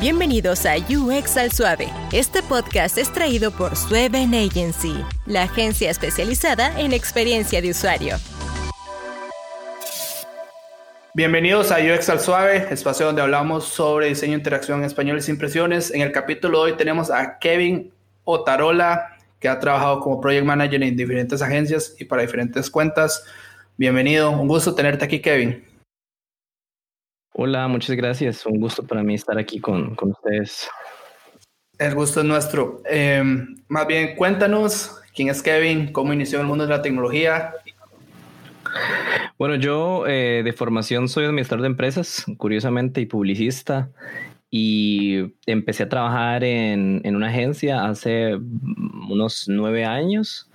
Bienvenidos a UX al Suave. Este podcast es traído por Sueven Agency, la agencia especializada en experiencia de usuario. Bienvenidos a UX al Suave, espacio donde hablamos sobre diseño, interacción, españoles e impresiones. En el capítulo de hoy tenemos a Kevin Otarola, que ha trabajado como project manager en diferentes agencias y para diferentes cuentas. Bienvenido, un gusto tenerte aquí, Kevin. Hola, muchas gracias. Un gusto para mí estar aquí con, con ustedes. El gusto es nuestro. Em, más bien, cuéntanos quién es Kevin, cómo inició el mundo de la tecnología. Bueno, yo eh, de formación soy administrador de empresas, curiosamente, y publicista. Y empecé a trabajar en, en una agencia hace unos nueve años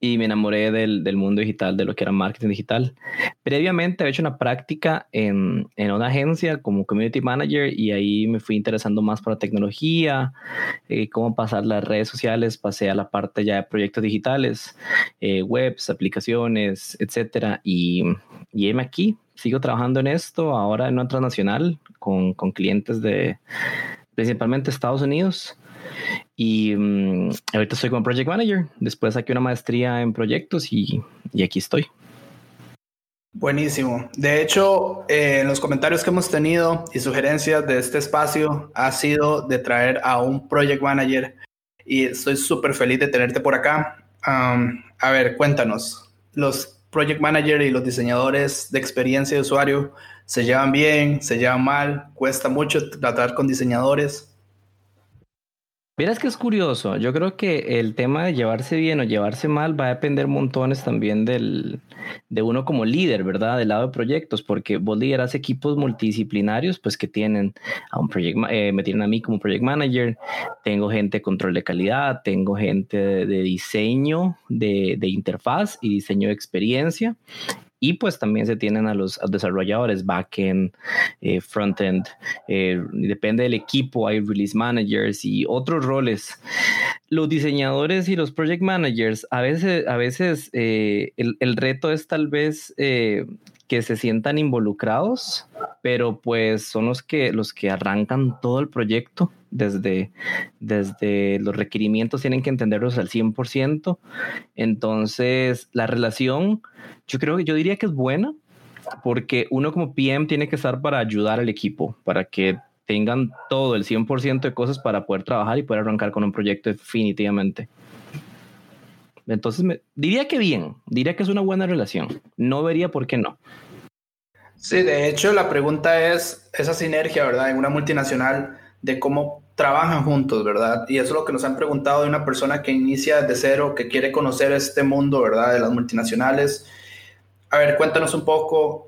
y me enamoré del, del, mundo digital, de lo que era marketing digital. Previamente había hecho una práctica en, en, una agencia como community manager y ahí me fui interesando más por la tecnología, eh, cómo pasar las redes sociales, pasé a la parte ya de proyectos digitales, eh, webs, aplicaciones, etcétera. Y, y aquí, sigo trabajando en esto, ahora en una transnacional con, con clientes de principalmente Estados Unidos. Y um, ahorita estoy como Project Manager. Después saqué una maestría en proyectos y, y aquí estoy. Buenísimo. De hecho, eh, en los comentarios que hemos tenido y sugerencias de este espacio ha sido de traer a un Project Manager y estoy súper feliz de tenerte por acá. Um, a ver, cuéntanos, los Project Manager y los diseñadores de experiencia de usuario se llevan bien, se llevan mal, cuesta mucho tratar con diseñadores. Verás que es curioso. Yo creo que el tema de llevarse bien o llevarse mal va a depender montones también del, de uno como líder, ¿verdad? Del lado de proyectos, porque vos lideras equipos multidisciplinarios, pues que tienen a un proyecto, eh, me tienen a mí como project manager, tengo gente de control de calidad, tengo gente de, de diseño, de, de interfaz y diseño de experiencia y pues también se tienen a los desarrolladores, backend, eh, frontend, eh, depende del equipo, hay release managers y otros roles. Los diseñadores y los project managers, a veces, a veces eh, el, reto es tal vez eh, que se sientan involucrados, pero pues son los que, los que arrancan todo el proyecto desde, desde los requerimientos, tienen que entenderlos al 100%. Entonces, la relación, yo creo que yo diría que es buena, porque uno como PM tiene que estar para ayudar al equipo, para que tengan todo el 100% de cosas para poder trabajar y poder arrancar con un proyecto definitivamente. Entonces, me, diría que bien, diría que es una buena relación. No vería por qué no. Sí, de hecho, la pregunta es esa sinergia, ¿verdad? En una multinacional de cómo trabajan juntos, ¿verdad? Y eso es lo que nos han preguntado de una persona que inicia de cero, que quiere conocer este mundo, ¿verdad? De las multinacionales. A ver, cuéntanos un poco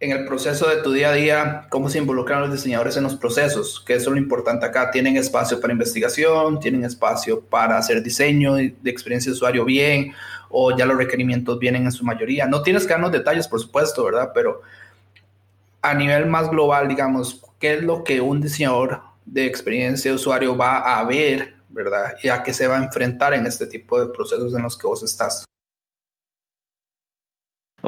en el proceso de tu día a día, cómo se involucran los diseñadores en los procesos, que eso es lo importante acá. Tienen espacio para investigación, tienen espacio para hacer diseño de experiencia de usuario bien, o ya los requerimientos vienen en su mayoría. No tienes que darnos detalles, por supuesto, ¿verdad? Pero a nivel más global, digamos, ¿qué es lo que un diseñador de experiencia de usuario va a ver, ¿verdad? Y a qué se va a enfrentar en este tipo de procesos en los que vos estás.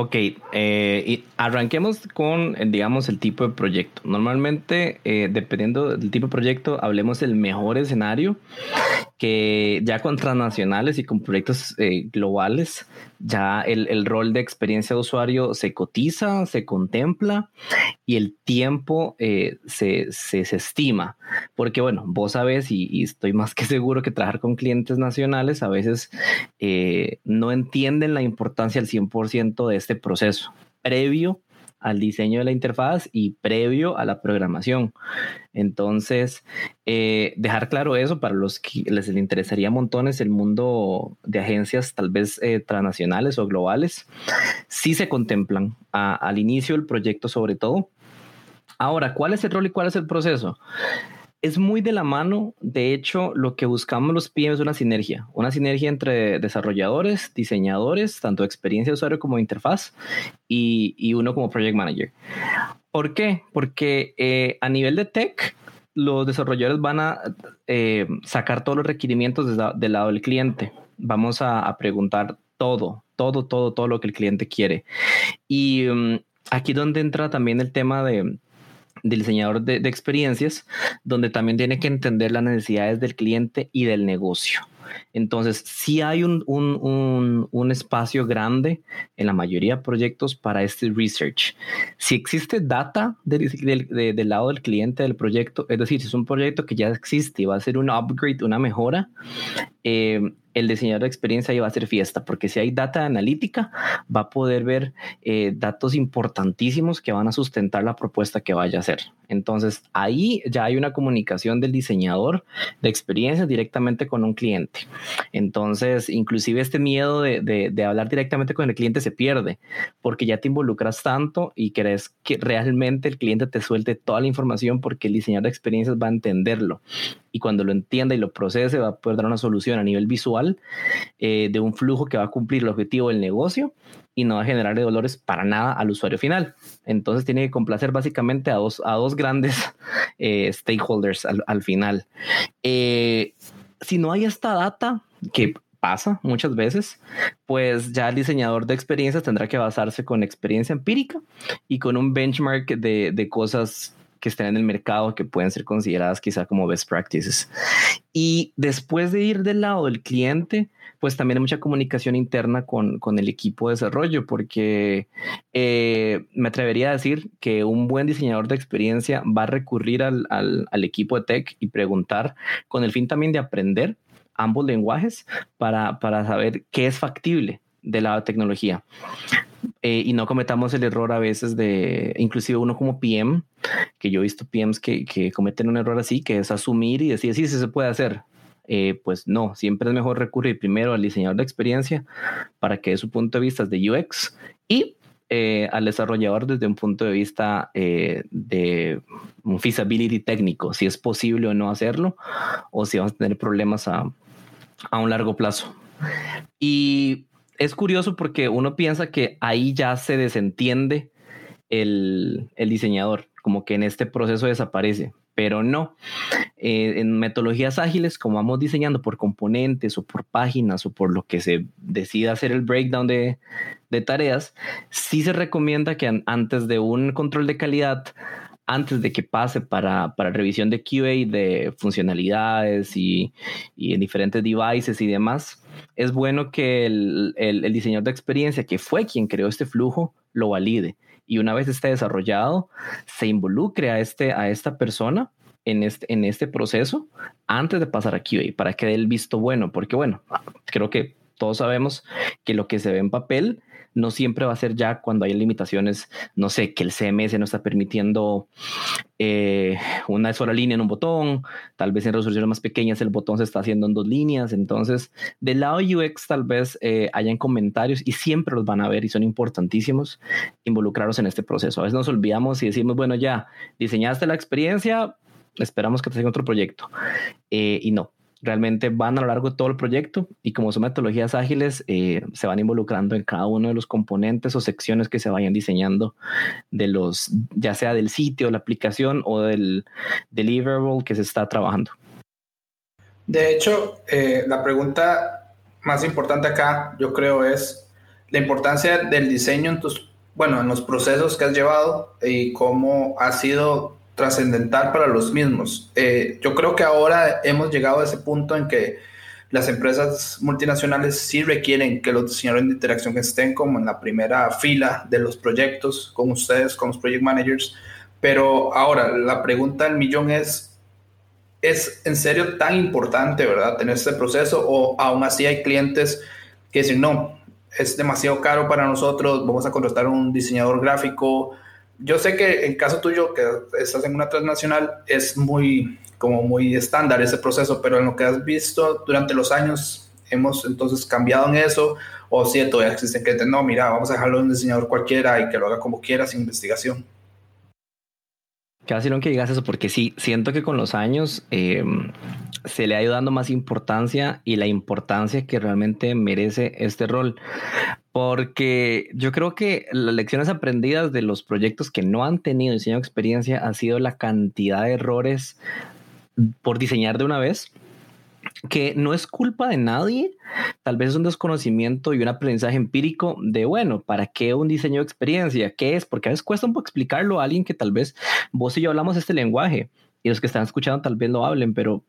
Ok, eh, arranquemos con, digamos, el tipo de proyecto. Normalmente, eh, dependiendo del tipo de proyecto, hablemos del mejor escenario, que ya con transnacionales y con proyectos eh, globales, ya el, el, rol de experiencia de usuario se cotiza, se contempla y el tiempo eh, se, se, se, estima. Porque bueno, vos sabés y, estoy más que seguro que trabajar con clientes nacionales a veces eh, no entienden la importancia al 100% de este proceso previo al diseño de la interfaz y previo a la programación. Entonces, eh, dejar claro eso para los que les interesaría montones el mundo de agencias tal vez eh, transnacionales o globales, sí se contemplan al inicio del proyecto sobre todo. Ahora, ¿cuál es el rol y cuál es el proceso? Es muy de la mano. De hecho, lo que buscamos los PM es una sinergia, una sinergia entre desarrolladores, diseñadores, tanto experiencia de usuario como interfaz, y, y uno como project manager. ¿Por qué? Porque eh, a nivel de tech, los desarrolladores van a eh, sacar todos los requerimientos desde, del lado del cliente. Vamos a, preguntar todo, todo, todo, todo lo que el cliente quiere. Y um, aquí donde entra también el tema de del diseñador de, experiencias, donde también tiene que entender las necesidades del cliente y del negocio. Entonces, sí hay un, un, espacio grande en la mayoría de proyectos para este research. Si existe data del lado del cliente del proyecto, es decir, si es un proyecto que ya existe y va a ser un upgrade, una mejora, eh, el diseñador de experiencia va a hacer fiesta, porque si hay data analítica, va a poder ver eh, datos importantísimos que van a sustentar la propuesta que vaya a hacer. Entonces, ahí ya hay una comunicación del diseñador de experiencia directamente con un cliente. Entonces, inclusive este miedo de, de, hablar directamente con el cliente se pierde, porque ya te involucras tanto y crees que realmente el cliente te suelte toda la información porque el diseñador de experiencias va a entenderlo. Y cuando lo entienda y lo procese, va a poder dar una solución a nivel visual eh, de un flujo que va a cumplir el objetivo del negocio y no va a generarle dolores para nada al usuario final. Entonces tiene que complacer básicamente a dos, a dos grandes eh, stakeholders al, final. Eh, si no hay esta data, que pasa muchas veces, pues ya el diseñador de experiencias tendrá que basarse con experiencia empírica y con un benchmark de, de cosas que estén en el mercado que pueden ser consideradas quizá como best practices. Y después de ir del lado del cliente, pues también hay mucha comunicación interna con, con el equipo de desarrollo, porque eh, me atrevería a decir que un buen diseñador de experiencia va a recurrir al, al, al equipo de tech y preguntar con el fin también de aprender ambos lenguajes para, para saber qué es factible de la tecnología. Eh, y no cometamos el error a veces de, inclusive uno como PM, que yo he visto PMs que, que cometen un error así, que es asumir y decir, sí, sí se puede hacer. Eh, pues no, siempre es mejor recurrir primero al diseñador de experiencia para que dé su punto de vista de UX y eh, al desarrollador desde un punto de vista de un feasibility técnico, si es posible o no hacerlo, o si vamos a tener problemas a, a un largo plazo. Y es curioso porque uno piensa que ahí ya se desentiende el, diseñador, como que en este proceso desaparece, pero no. Eh, en metodologías ágiles, como vamos diseñando por componentes o por páginas o por lo que se decida hacer el breakdown de, tareas, sí se recomienda que antes de un control de calidad antes de que pase para, revisión de QA de funcionalidades y, en diferentes devices y demás, es bueno que el, el, diseñador de experiencia, que fue quien creó este flujo, lo valide. Y una vez esté desarrollado, se involucre a, este, a esta persona en este, en este proceso antes de pasar a QA para que dé el visto bueno, porque bueno, creo que todos sabemos que lo que se ve en papel no siempre va a ser ya cuando hay limitaciones, no sé, que el CMS no está permitiendo eh, una sola línea en un botón, tal vez en resoluciones más pequeñas el botón se está haciendo en dos líneas, entonces del lado UX tal vez eh, hayan comentarios y siempre los van a ver y son importantísimos involucrarlos en este proceso. A veces nos olvidamos y decimos, bueno, ya diseñaste la experiencia, esperamos que te siga otro proyecto. Eh, y no, realmente van a lo largo de todo el proyecto y como son metodologías ágiles, eh, se van involucrando en cada uno de los componentes o secciones que se vayan diseñando de los, ya sea del sitio, la aplicación o del deliverable que se está trabajando. De hecho, eh, la pregunta más importante acá, yo creo, es la importancia del diseño en tus, bueno, en los procesos que has llevado y cómo ha sido trascendental para los mismos. Eh, yo creo que ahora hemos llegado a ese punto en que las empresas multinacionales sí requieren que los diseñadores de interacción estén como en la primera fila de los proyectos con ustedes, con los project managers. Pero ahora la pregunta del millón es, ¿es en serio tan importante, verdad, tener este proceso? O aún así hay clientes que dicen, no, es demasiado caro para nosotros, vamos a contratar un diseñador gráfico, yo sé que en caso tuyo, que estás en una transnacional, es muy, como muy estándar ese proceso, pero en lo que has visto durante los años, hemos entonces cambiado en eso, o si todavía existen que no, mira, vamos a dejarlo en un diseñador cualquiera y que lo haga como quiera sin investigación. Casi no que digas eso, porque sí, siento que con los años eh, se le ha ido dando más importancia y la importancia que realmente merece este rol. Porque yo creo que las lecciones aprendidas de los proyectos que no han tenido diseño de experiencia ha sido la cantidad de errores por diseñar de una vez que no es culpa de nadie, tal vez es un desconocimiento y un aprendizaje empírico de, bueno, ¿para qué un diseño de experiencia? ¿Qué es? Porque a veces cuesta un poco explicarlo a alguien que tal vez vos y yo hablamos este lenguaje y los que están escuchando tal vez lo hablen, pero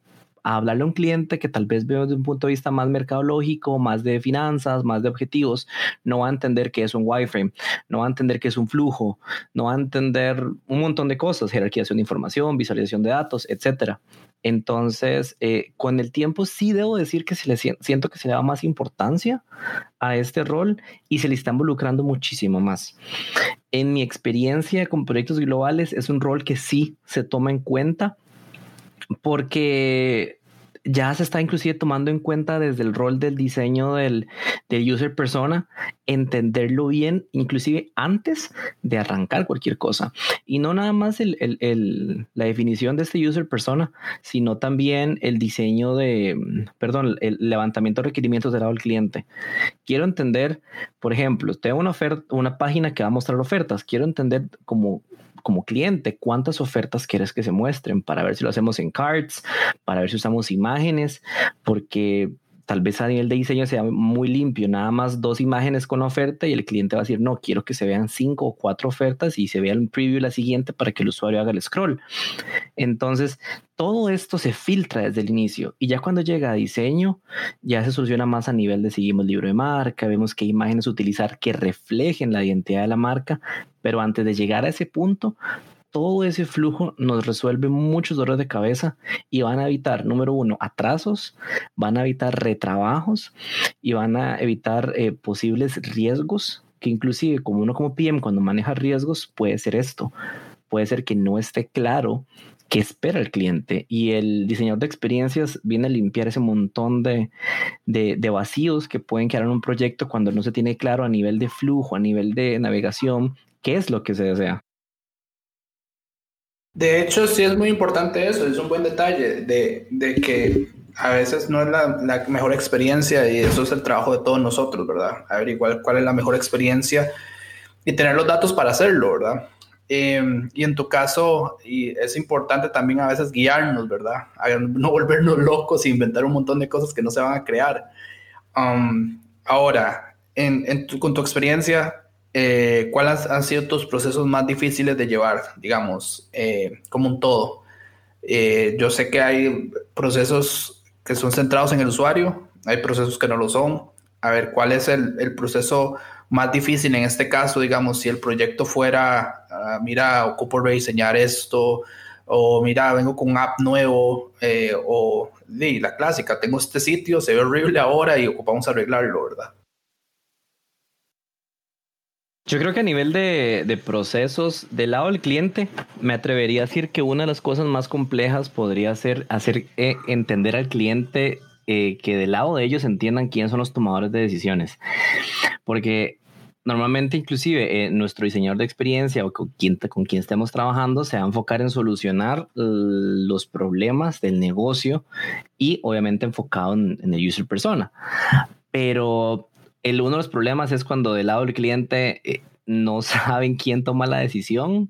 hablarle a un cliente que tal vez veo desde un punto de vista más mercadológico, más de finanzas, más de objetivos, no va a entender qué es un wireframe, no va a entender qué es un flujo, no va a entender un montón de cosas, jerarquización de información, visualización de datos, etcétera. Entonces, eh, con el tiempo sí debo decir que se le siento que se le da más importancia a este rol y se le está involucrando muchísimo más. En mi experiencia con proyectos globales es un rol que sí se toma en cuenta porque ya se está inclusive tomando en cuenta desde el rol del diseño del, user persona, entenderlo bien, inclusive antes de arrancar cualquier cosa. Y no nada más la definición de este user persona, sino también el diseño de, perdón, el levantamiento de requerimientos del lado del cliente. Quiero entender, por ejemplo, tengo una oferta, una página que va a mostrar ofertas. Quiero entender cómo como cliente cuántas ofertas quieres que se muestren para ver si lo hacemos en cards, para ver si usamos imágenes, porque tal vez a nivel de diseño sea muy limpio, nada más dos imágenes con oferta y el cliente va a decir, no, quiero que se vean cinco o cuatro ofertas y se vea el preview la siguiente para que el usuario haga el scroll. Entonces, todo esto se filtra desde el inicio y ya cuando llega a diseño, ya se soluciona más a nivel de seguimos libro de marca, vemos qué imágenes utilizar que reflejen la identidad de la marca, pero antes de llegar a ese punto, todo ese flujo nos resuelve muchos dolores de cabeza y van a evitar, número uno, atrasos, van a evitar retrabajos y van a evitar eh, posibles riesgos que inclusive como uno como PM cuando maneja riesgos puede ser esto, puede ser que no esté claro qué espera el cliente y el diseñador de experiencias viene a limpiar ese montón de, de, vacíos que pueden quedar en un proyecto cuando no se tiene claro a nivel de flujo, a nivel de navegación, qué es lo que se desea. De hecho, sí es muy importante eso, es un buen detalle de, de que a veces no es la, mejor experiencia y eso es el trabajo de todos nosotros, ¿verdad? Averiguar cuál es la mejor experiencia y tener los datos para hacerlo, ¿verdad? Em, y en tu caso, es importante también a veces guiarnos, ¿verdad? no volvernos locos e inventar un montón de cosas que no se van a crear. Ahora, con tu experiencia, eh, ¿cuáles han sido tus procesos más difíciles de llevar, digamos, eh, como un todo? Eh, yo sé que hay procesos que son centrados en el usuario, hay procesos que no lo son. A ver, ¿cuál es el, proceso más difícil en este caso, digamos, si el proyecto fuera, ah, mira, ocupo rediseñar esto, o mira, vengo con un app nuevo, o la clásica, tengo este sitio, se ve horrible ahora y ocupamos arreglarlo, ¿verdad? Yo creo que a nivel de, procesos del lado del cliente, me atrevería a decir que una de las cosas más complejas podría ser hacer eh, entender al cliente eh, que del lado de ellos entiendan quiénes son los tomadores de decisiones. Porque normalmente inclusive eh, nuestro diseñador de experiencia o con quien, con quien estemos trabajando se va a enfocar en solucionar los problemas del negocio y obviamente enfocado en, en el user persona. Pero el, uno de los problemas es cuando del lado del cliente eh, no saben quién toma la decisión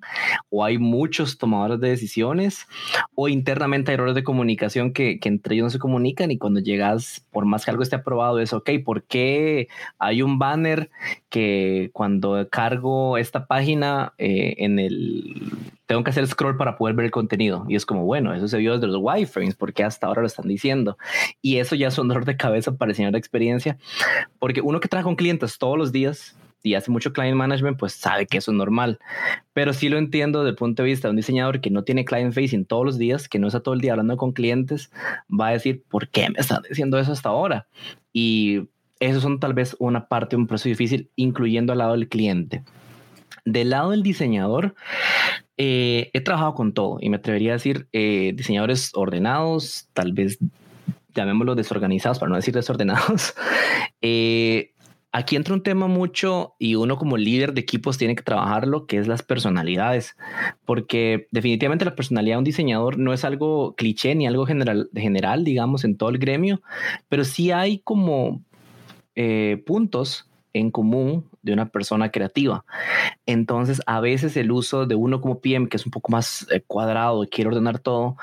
o hay muchos tomadores de decisiones o internamente hay errores de comunicación que, entre ellos no se comunican y cuando llegas, por más que algo esté aprobado, es, ok, ¿por qué hay un banner que cuando cargo esta página eh, en el... Tengo que hacer scroll para poder ver el contenido. Y es como, bueno, eso se vio desde los wireframes, porque hasta ahora lo están diciendo. Y eso ya es un dolor de cabeza para el señor de experiencia, porque uno que trabaja con clientes todos los días, y hace mucho client management, pues sabe que eso es normal. Pero sí lo entiendo desde el punto de vista de un diseñador que no tiene client facing todos los días, que no está todo el día hablando con clientes, va a decir, ¿por qué me están diciendo eso hasta ahora? Y eso son tal vez una parte de un proceso difícil, incluyendo al lado del cliente. Del lado del diseñador, eh, he trabajado con todo y me atrevería a decir eh, diseñadores ordenados, tal vez llamémoslo desorganizados, para no decir desordenados, eh, Aquí entra un tema mucho y uno como líder de equipos tiene que trabajarlo, que es las personalidades, porque definitivamente la personalidad de un diseñador no es algo cliché ni algo general, general digamos, en todo el gremio, pero sí hay como eh, puntos en común de una persona creativa. Entonces, a veces el uso de uno como PM, que es un poco más eh, cuadrado y quiere ordenar todo,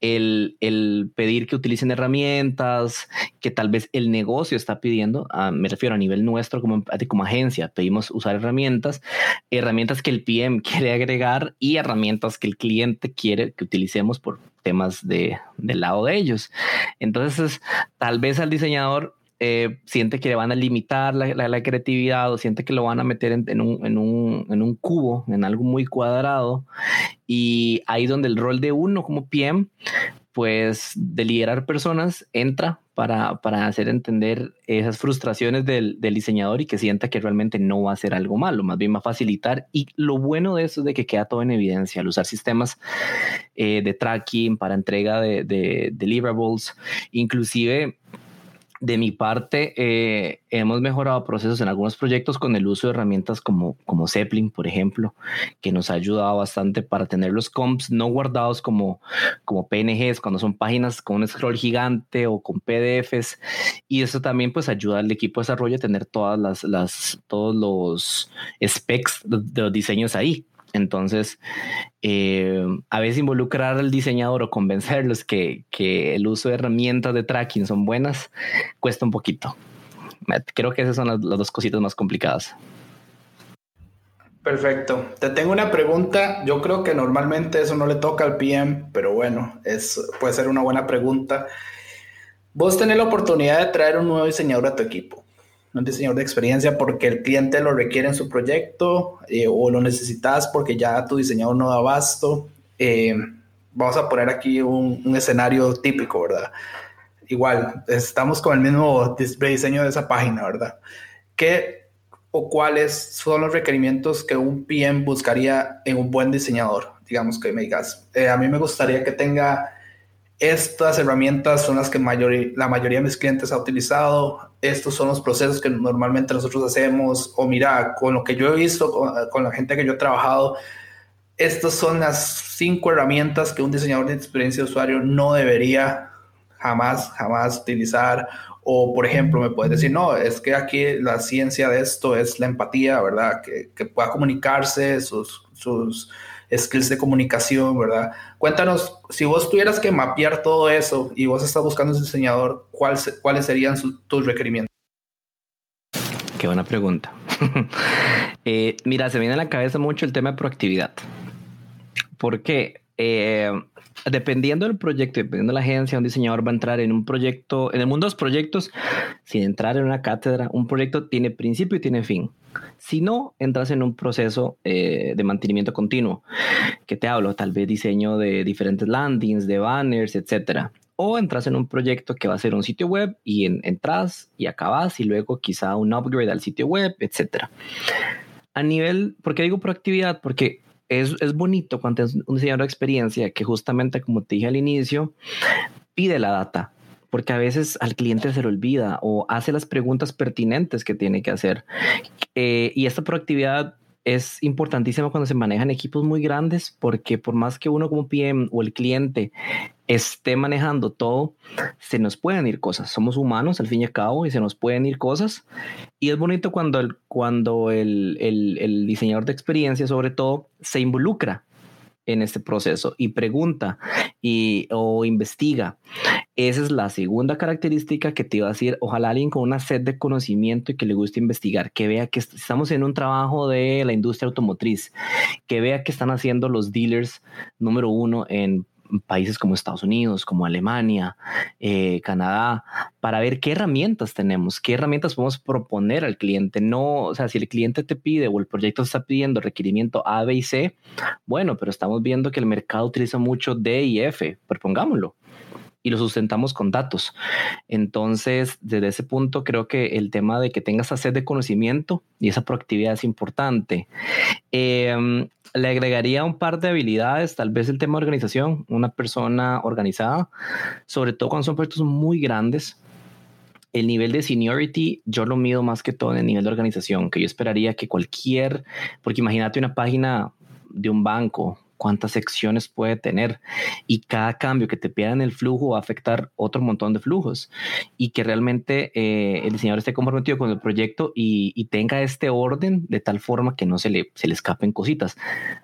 el, el, pedir que utilicen herramientas que tal vez el negocio está pidiendo, ah, me refiero a nivel nuestro como, como agencia, pedimos usar herramientas, herramientas que el PM quiere agregar y herramientas que el cliente quiere que utilicemos por temas de, del lado de ellos. Entonces, tal vez al diseñador eh, siente que le van a limitar la, creatividad o siente que lo van a meter en, un, en, un, en, un, cubo, en algo muy cuadrado. Y ahí donde el rol de uno como PM, pues de liderar personas, entra para, para hacer entender esas frustraciones del, del, diseñador y que sienta que realmente no va a ser algo malo, más bien va a facilitar. Y lo bueno de eso es de que queda todo en evidencia al usar sistemas eh, de tracking para entrega de deliverables, inclusive de mi parte, eh, hemos mejorado procesos en algunos proyectos con el uso de herramientas como, como Zeppelin, por ejemplo, que nos ha ayudado bastante para tener los comps no guardados como, como PNGs, cuando son páginas con un scroll gigante o con PDFs. Y eso también pues ayuda al equipo de desarrollo a tener todas las, las todos los specs de los diseños ahí. Entonces, eh, a veces involucrar al diseñador o convencerlos que, que, el uso de herramientas de tracking son buenas cuesta un poquito. Creo que esas son las, dos cositas más complicadas. Perfecto. Te tengo una pregunta. Yo creo que normalmente eso no le toca al PM, pero bueno, es, puede ser una buena pregunta. Vos tenés la oportunidad de traer un nuevo diseñador a tu equipo un diseñador de experiencia porque el cliente lo requiere en su proyecto eh, o lo necesitas porque ya tu diseñador no da abasto. Eh, vamos a poner aquí un, escenario típico, ¿verdad? Igual, estamos con el mismo diseño de esa página, ¿verdad? ¿Qué o cuáles son los requerimientos que un PM buscaría en un buen diseñador? Digamos que me digas, eh, a mí me gustaría que tenga estas herramientas son las que la mayoría de mis clientes ha utilizado. Estos son los procesos que normalmente nosotros hacemos. O mira, con lo que yo he visto, con, la gente que yo he trabajado, estas son las cinco herramientas que un diseñador de experiencia de usuario no debería jamás, jamás utilizar. O, por ejemplo, me puedes decir, no, es que aquí la ciencia de esto es la empatía, ¿verdad? Que, que pueda comunicarse, sus skills de comunicación, ¿verdad? Cuéntanos, si vos tuvieras que mapear todo eso y vos estás buscando un diseñador, ¿cuáles serían tus requerimientos? Qué buena pregunta. Eh, mira, se viene a la cabeza mucho el tema de proactividad. Porque eh, dependiendo del proyecto, dependiendo de la agencia, un diseñador va a entrar en un proyecto, en el mundo de los proyectos, sin entrar en una cátedra, un proyecto tiene principio y tiene fin. Si no, entras en un proceso eh, de mantenimiento continuo, que te hablo, tal vez diseño de diferentes landings, de banners, etcétera. O entras en un proyecto que va a ser un sitio web y entras y acabas y luego quizá un upgrade al sitio web, etcétera. A nivel, ¿por qué digo proactividad? Porque es, es bonito cuando es un diseñador de experiencia que justamente, como te dije al inicio, pide la data, porque a veces al cliente se le olvida o hace las preguntas pertinentes que tiene que hacer. Eh, y esta proactividad es importantísima cuando se manejan equipos muy grandes, porque por más que uno como PM o el cliente esté manejando todo, se nos pueden ir cosas. Somos humanos al fin y al cabo y se nos pueden ir cosas. Y es bonito cuando el, cuando el, el, diseñador de experiencia, sobre todo, se involucra en este proceso y pregunta y, o investiga. Esa es la segunda característica que te iba a decir. Ojalá alguien con una sed de conocimiento y que le guste investigar, que vea que estamos en un trabajo de la industria automotriz, que vea que están haciendo los dealers número uno en países como Estados Unidos, como Alemania, eh, Canadá, para ver qué herramientas tenemos, qué herramientas podemos proponer al cliente. No, o sea, si el cliente te pide o el proyecto está pidiendo requerimiento A, B y C, bueno, pero estamos viendo que el mercado utiliza mucho D y F, propongámoslo y lo sustentamos con datos. Entonces, desde ese punto, creo que el tema de que tengas esa sed de conocimiento y esa proactividad es importante. Em, le agregaría un par de habilidades, tal vez el tema de organización, una persona organizada, sobre todo cuando son proyectos muy grandes. El nivel de seniority yo lo mido más que todo en el nivel de organización, que yo esperaría que cualquier, porque imagínate una página de un banco, cuántas secciones puede tener y cada cambio que te pida el flujo va a afectar otro montón de flujos y que realmente eh, el diseñador esté comprometido con el proyecto y, y, tenga este orden de tal forma que no se le, se le escapen cositas.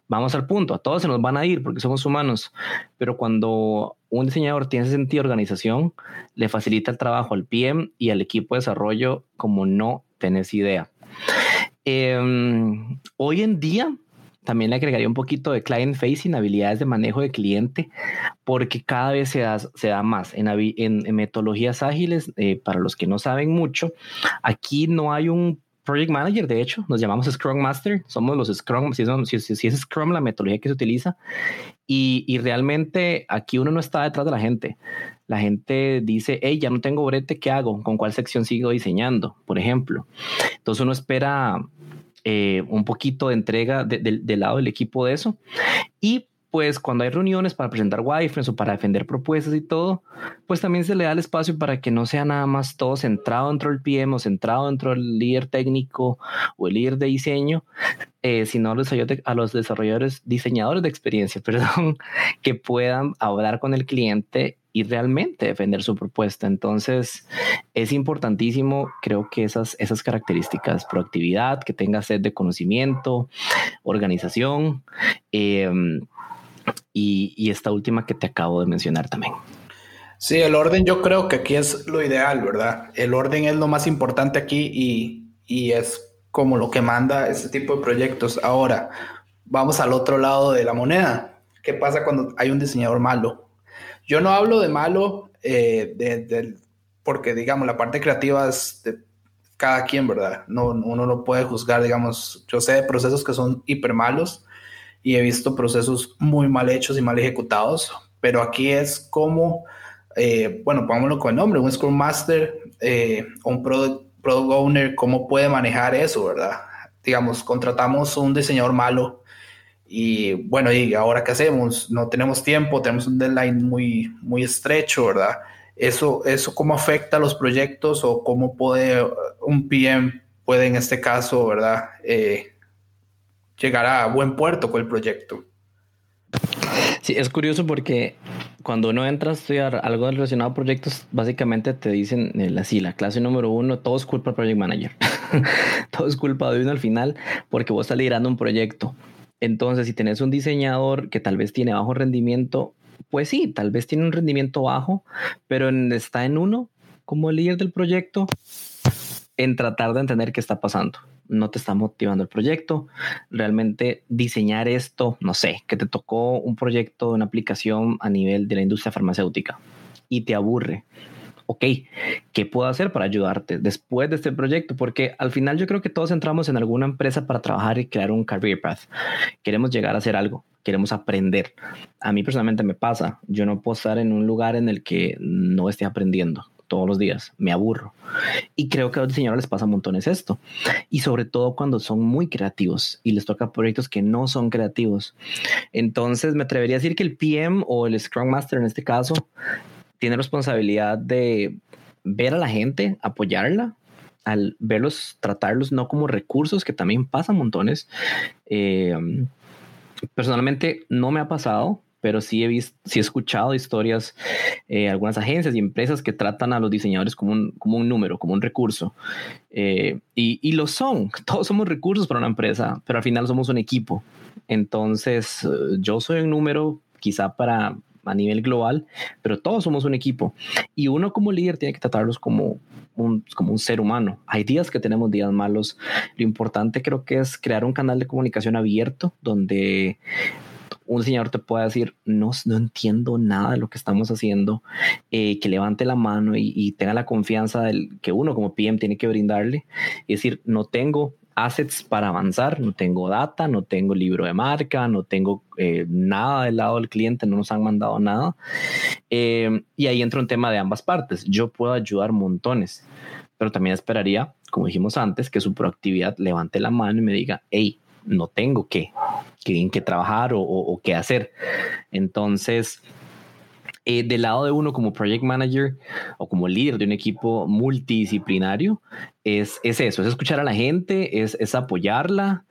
Vamos al punto, a todos se nos van a ir porque somos humanos, pero cuando un diseñador tiene ese sentido de organización, le facilita el trabajo al PM y al equipo de desarrollo como no tenés idea. Em, hoy en día también le agregaría un poquito de client facing, habilidades de manejo de cliente, porque cada vez se da, se da más en, en, metodologías ágiles. Eh, para los que no saben mucho, aquí no hay un project manager, de hecho, nos llamamos Scrum Master, somos los Scrum, si es, es Scrum la metodología que se utiliza, y, y, realmente aquí uno no está detrás de la gente. La gente dice, hey, ya no tengo brete, ¿qué hago? ¿Con cuál sección sigo diseñando? Por ejemplo. Entonces uno espera eh, un poquito de entrega del lado del equipo de eso. Y pues cuando hay reuniones para presentar wireframes o para defender propuestas y todo, pues también se le da el espacio para que no sea nada más todo centrado dentro del PM o centrado dentro del líder técnico o el líder de diseño, eh, sino los, a los desarrolladores, diseñadores de experiencia, perdón, que puedan hablar con el cliente y realmente defender su propuesta. Entonces, es importantísimo, creo que esas, esas características, proactividad, que tenga sed de conocimiento, organización, eh, y, esta última que te acabo de mencionar también. Sí, el orden yo creo que aquí es lo ideal, ¿verdad? El orden es lo más importante aquí y, y es como lo que manda este tipo de proyectos. Ahora, vamos al otro lado de la moneda. ¿Qué pasa cuando hay un diseñador malo? Yo no hablo de malo eh, de, porque, digamos, la parte creativa es de cada quien, ¿verdad? No, uno no puede juzgar, digamos, yo sé de procesos que son hiper malos y he visto procesos muy mal hechos y mal ejecutados, pero aquí es como, eh, bueno, pongámoslo con el nombre, un Scrum Master eh, un product, product Owner, cómo puede manejar eso, ¿verdad? Digamos, contratamos un diseñador malo y bueno, ¿y ahora qué hacemos? No tenemos tiempo, tenemos un deadline muy, muy estrecho, ¿verdad? Eso, eso cómo afecta a los proyectos o cómo puede un PM puede en este caso, ¿verdad? Eh, llegar a buen puerto con el proyecto. Sí, es curioso porque cuando uno entra a estudiar algo relacionado a proyectos, básicamente te dicen así, la clase número uno, todo es culpa del project manager. todo es culpa de uno al final porque vos estás liderando un proyecto. Entonces, si tenés un diseñador que tal vez tiene bajo rendimiento, pues sí, tal vez tiene un rendimiento bajo, pero está en uno como líder del proyecto en tratar de entender qué está pasando no te está motivando el proyecto. Realmente diseñar esto, no sé, que te tocó un proyecto, una aplicación a nivel de la industria farmacéutica y te aburre. Ok, ¿qué puedo hacer para ayudarte después de este proyecto? Porque al final yo creo que todos entramos en alguna empresa para trabajar y crear un career path. Queremos llegar a hacer algo, queremos aprender. A mí personalmente me pasa, yo no puedo estar en un lugar en el que no esté aprendiendo todos los días, me aburro. Y creo que a los diseñadores les pasa montones esto. Y sobre todo cuando son muy creativos y les toca proyectos que no son creativos. Entonces me atrevería a decir que el PM o el Scrum Master en este caso tiene responsabilidad de ver a la gente, apoyarla, al verlos, tratarlos no como recursos, que también pasan montones. Eh, personalmente no me ha pasado, pero sí he visto, sí he escuchado historias, eh, algunas agencias y empresas que tratan a los diseñadores como un, como un número, como un recurso. Eh, y, y, lo son, todos somos recursos para una empresa, pero al final somos un equipo. Entonces, eh, yo soy un número quizá para a nivel global, pero todos somos un equipo. Y uno como líder tiene que tratarlos como un, como un ser humano. Hay días que tenemos días malos. Lo importante creo que es crear un canal de comunicación abierto donde un diseñador te puede decir, no, no entiendo nada de lo que estamos haciendo, eh, que levante la mano y, tenga la confianza del, que uno como PM tiene que brindarle. Es decir, no tengo assets para avanzar, no tengo data, no tengo libro de marca, no tengo eh, nada del lado del cliente, no nos han mandado nada. Eh, y ahí entra un tema de ambas partes. Yo puedo ayudar montones, pero también esperaría, como dijimos antes, que su proactividad levante la mano y me diga, hey, no tengo que, que, que trabajar o, qué hacer. Entonces, eh, del lado de uno como project manager o como líder de un equipo multidisciplinario, es, es eso, es escuchar a la gente, es, es apoyarla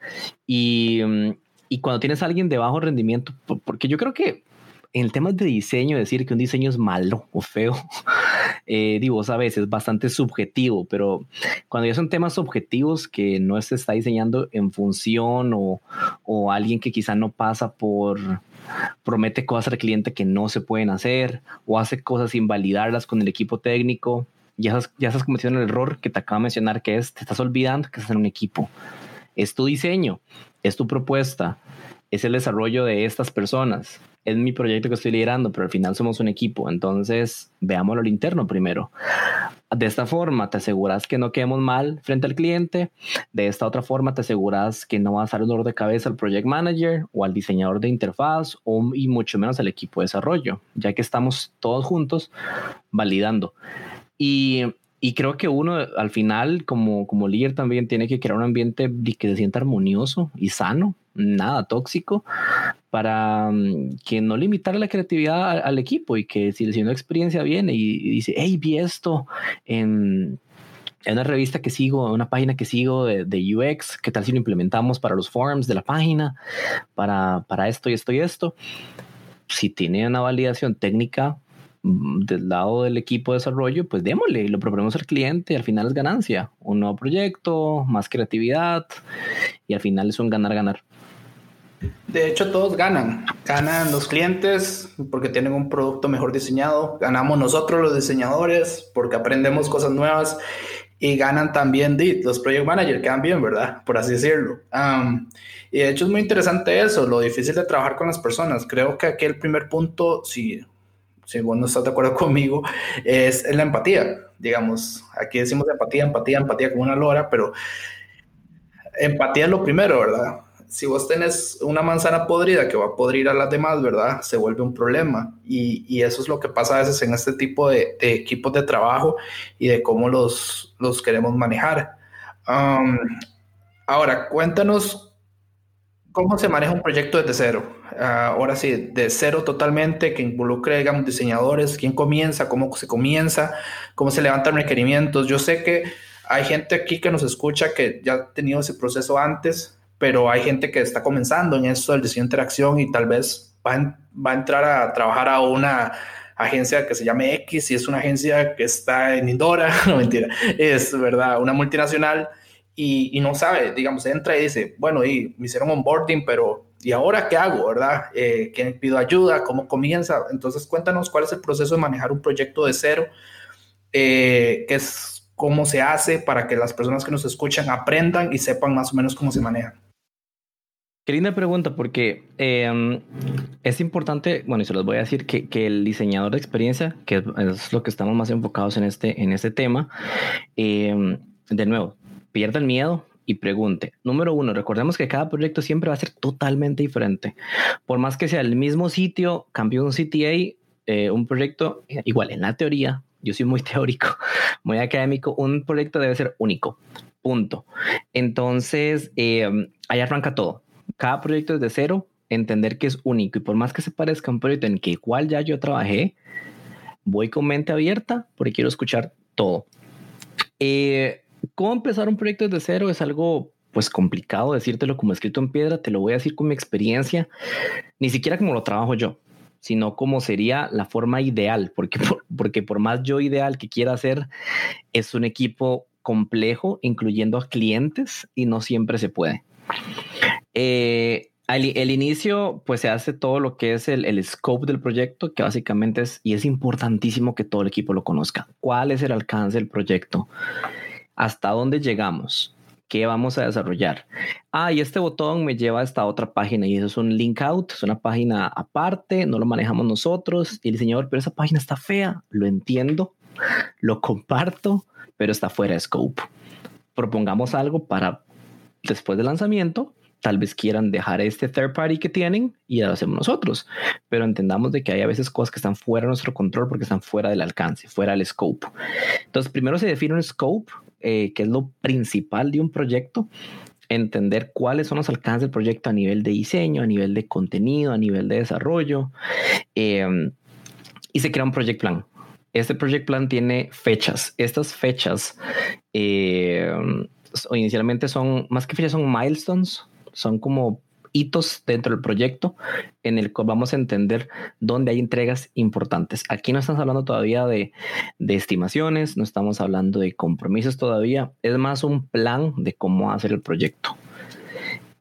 y, y cuando tienes a alguien de bajo rendimiento, porque yo creo que en el tema de diseño, decir que un diseño es malo o feo, eh, digo, sabes, es bastante subjetivo, pero cuando ya son temas objetivos que no se está diseñando en función o, o alguien que quizá no pasa por, promete cosas al cliente que no se pueden hacer o hace cosas sin validarlas con el equipo técnico, ya estás, ya estás cometiendo el error que te acabo de mencionar, que es, te estás olvidando que estás en un equipo. Es tu diseño, es tu propuesta, es el desarrollo de estas personas es mi proyecto que estoy liderando, pero al final somos un equipo, entonces veámoslo al interno primero. De esta forma te aseguras que no quedemos mal frente al cliente, de esta otra forma te aseguras que no va a dar un dolor de cabeza al project manager o al diseñador de interfaz o, y mucho menos al equipo de desarrollo, ya que estamos todos juntos validando. Y y creo que uno al final como, como líder también tiene que crear un ambiente que se sienta armonioso y sano, nada tóxico, para mm, que no limitar la creatividad al, equipo y que si el de experiencia viene y, dice, hey, vi esto en, una revista que sigo, una página que sigo de, UX, ¿qué tal si lo implementamos para los forums de la página, para, para esto y esto y esto? Si tiene una validación técnica mm, del lado del equipo de desarrollo, pues démosle y lo proponemos al cliente y al final es ganancia. Un nuevo proyecto, más creatividad y al final es un ganar-ganar. De hecho, todos ganan. Ganan los clientes porque tienen un producto mejor diseñado. Ganamos nosotros los diseñadores porque aprendemos cosas nuevas. Y ganan también los project managers, quedan bien, ¿verdad? Por así decirlo. y de hecho es muy interesante eso, lo difícil de trabajar con las personas. Creo que aquí el primer punto, si, si vos no estás de acuerdo conmigo, es, es la empatía. Digamos, aquí decimos empatía, empatía, empatía como una lora, pero empatía es lo primero, ¿verdad? Si vos tenés una manzana podrida que va a podrir a las demás, ¿verdad? Se vuelve un problema. Y, eso es lo que pasa a veces en este tipo de, equipos de trabajo y de cómo los, los queremos manejar. ahora, cuéntanos cómo se maneja un proyecto desde cero. Ah, ahora sí, de cero totalmente, que involucre, digamos, diseñadores, quién comienza, cómo se comienza, cómo se levantan requerimientos. Yo sé que hay gente aquí que nos escucha que ya ha tenido ese proceso antes, pero hay gente que está comenzando en esto del diseño de interacción y tal vez va, va a entrar a trabajar a una agencia que se llame X y es una agencia que está en Indora, no mentira, es verdad, una multinacional y, no sabe, digamos, entra y dice, bueno, y me hicieron onboarding, pero ¿y ahora qué hago, verdad? Eh, ¿Quién pido ayuda? ¿Cómo comienza? Entonces cuéntanos cuál es el proceso de manejar un proyecto de cero, eh, es cómo se hace para que las personas que nos escuchan aprendan y sepan más o menos cómo se maneja. Qué linda pregunta, porque em, es importante, bueno, y se los voy a decir, que, el diseñador de experiencia, que es lo que estamos más enfocados en este, en este tema, em, de nuevo, pierda el miedo y pregunte. Número uno, recordemos que cada proyecto siempre va a ser totalmente diferente. Por más que sea el mismo sitio, cambio un CTA, eh, un proyecto, igual en la teoría, yo soy muy teórico, muy académico, un proyecto debe ser único. Punto. Entonces, em, ahí arranca todo cada proyecto es de cero, entender que es único y por más que se parezca un proyecto en que igual ya yo trabajé, voy con mente abierta porque quiero escuchar todo. Eh, ¿Cómo empezar un proyecto desde cero? Es algo pues complicado decírtelo como escrito en piedra, te lo voy a decir con mi experiencia, ni siquiera como lo trabajo yo, sino como sería la forma ideal, porque porque por más yo ideal que quiera hacer, es un equipo complejo, incluyendo a clientes, y no siempre se puede. Eh, el inicio, pues se hace todo lo que es el, el, scope del proyecto, que básicamente es, y es importantísimo que todo el equipo lo conozca. ¿Cuál es el alcance del proyecto? ¿Hasta dónde llegamos? ¿Qué vamos a desarrollar? Ah, y este botón me lleva a esta otra página y eso es un link out, es una página aparte, no lo manejamos nosotros. Y el diseñador, pero esa página está fea, lo entiendo, lo comparto, pero está fuera de scope. Propongamos algo para después del lanzamiento, tal vez quieran dejar este third party que tienen y lo hacemos nosotros. Pero entendamos de que hay a veces cosas que están fuera de nuestro control porque están fuera del alcance, fuera del scope. Entonces, primero se define un scope, eh, que es lo principal de un proyecto. Entender cuáles son los alcances del proyecto a nivel de diseño, a nivel de contenido, a nivel de desarrollo. Em, y se crea un project plan. Este project plan tiene fechas. Estas fechas eh, inicialmente son, más que fechas, son milestones, son como hitos dentro del proyecto en el cual vamos a entender dónde hay entregas importantes. Aquí no estamos hablando todavía de, estimaciones, no estamos hablando de compromisos todavía, es más un plan de cómo hacer el proyecto.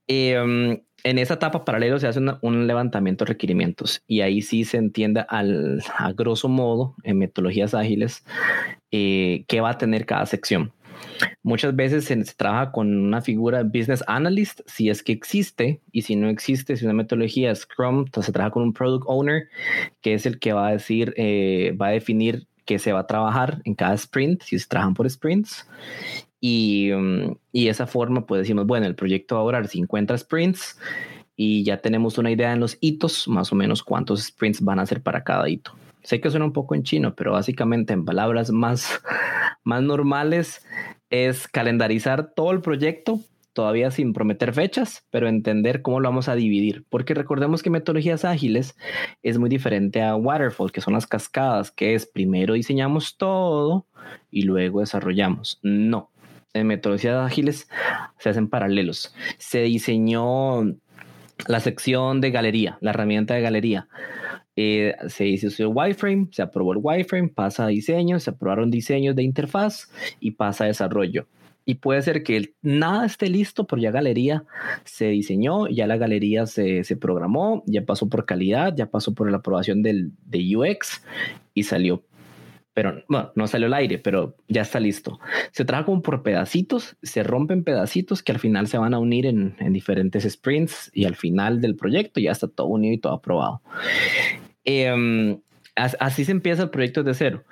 Em, en esa etapa paralelo se hace un levantamiento de requerimientos y ahí sí se entiende al, a grosso modo en metodologías ágiles eh, qué va a tener cada sección. Muchas veces se, trabaja con una figura business analyst, si es que existe, y si no existe, si una metodología Scrum, entonces se trabaja con un product owner, que es el que va a decir, eh, va a definir qué se va a trabajar en cada sprint, si se trabajan por sprints. Y, um, y esa forma, pues decimos, bueno, el proyecto va a durar 50 sprints y ya tenemos una idea en los hitos, más o menos cuántos sprints van a ser para cada hito. Sé que suena un poco en chino, pero básicamente en palabras más, más normales es calendarizar todo el proyecto, todavía sin prometer fechas, pero entender cómo lo vamos a dividir. Porque recordemos que metodologías ágiles es muy diferente a Waterfall, que son las cascadas, que es primero diseñamos todo y luego desarrollamos. No, en metodologías ágiles se hacen paralelos. Se diseñó la sección de galería, la herramienta de galería. Eh, se hizo el wireframe, se aprobó el wireframe, pasa a diseño, se aprobaron diseños de interfaz y pasa a desarrollo. Y puede ser que nada esté listo, pero ya galería se diseñó, ya la galería se, se programó, ya pasó por calidad, ya pasó por la aprobación del, de UX y salió pero bueno, no salió al aire, pero ya está listo. Se trabaja como por pedacitos, se rompen pedacitos que al final se van a unir en, en diferentes sprints y al final del proyecto ya está todo unido y todo aprobado. Em, así se empieza el proyecto de cero.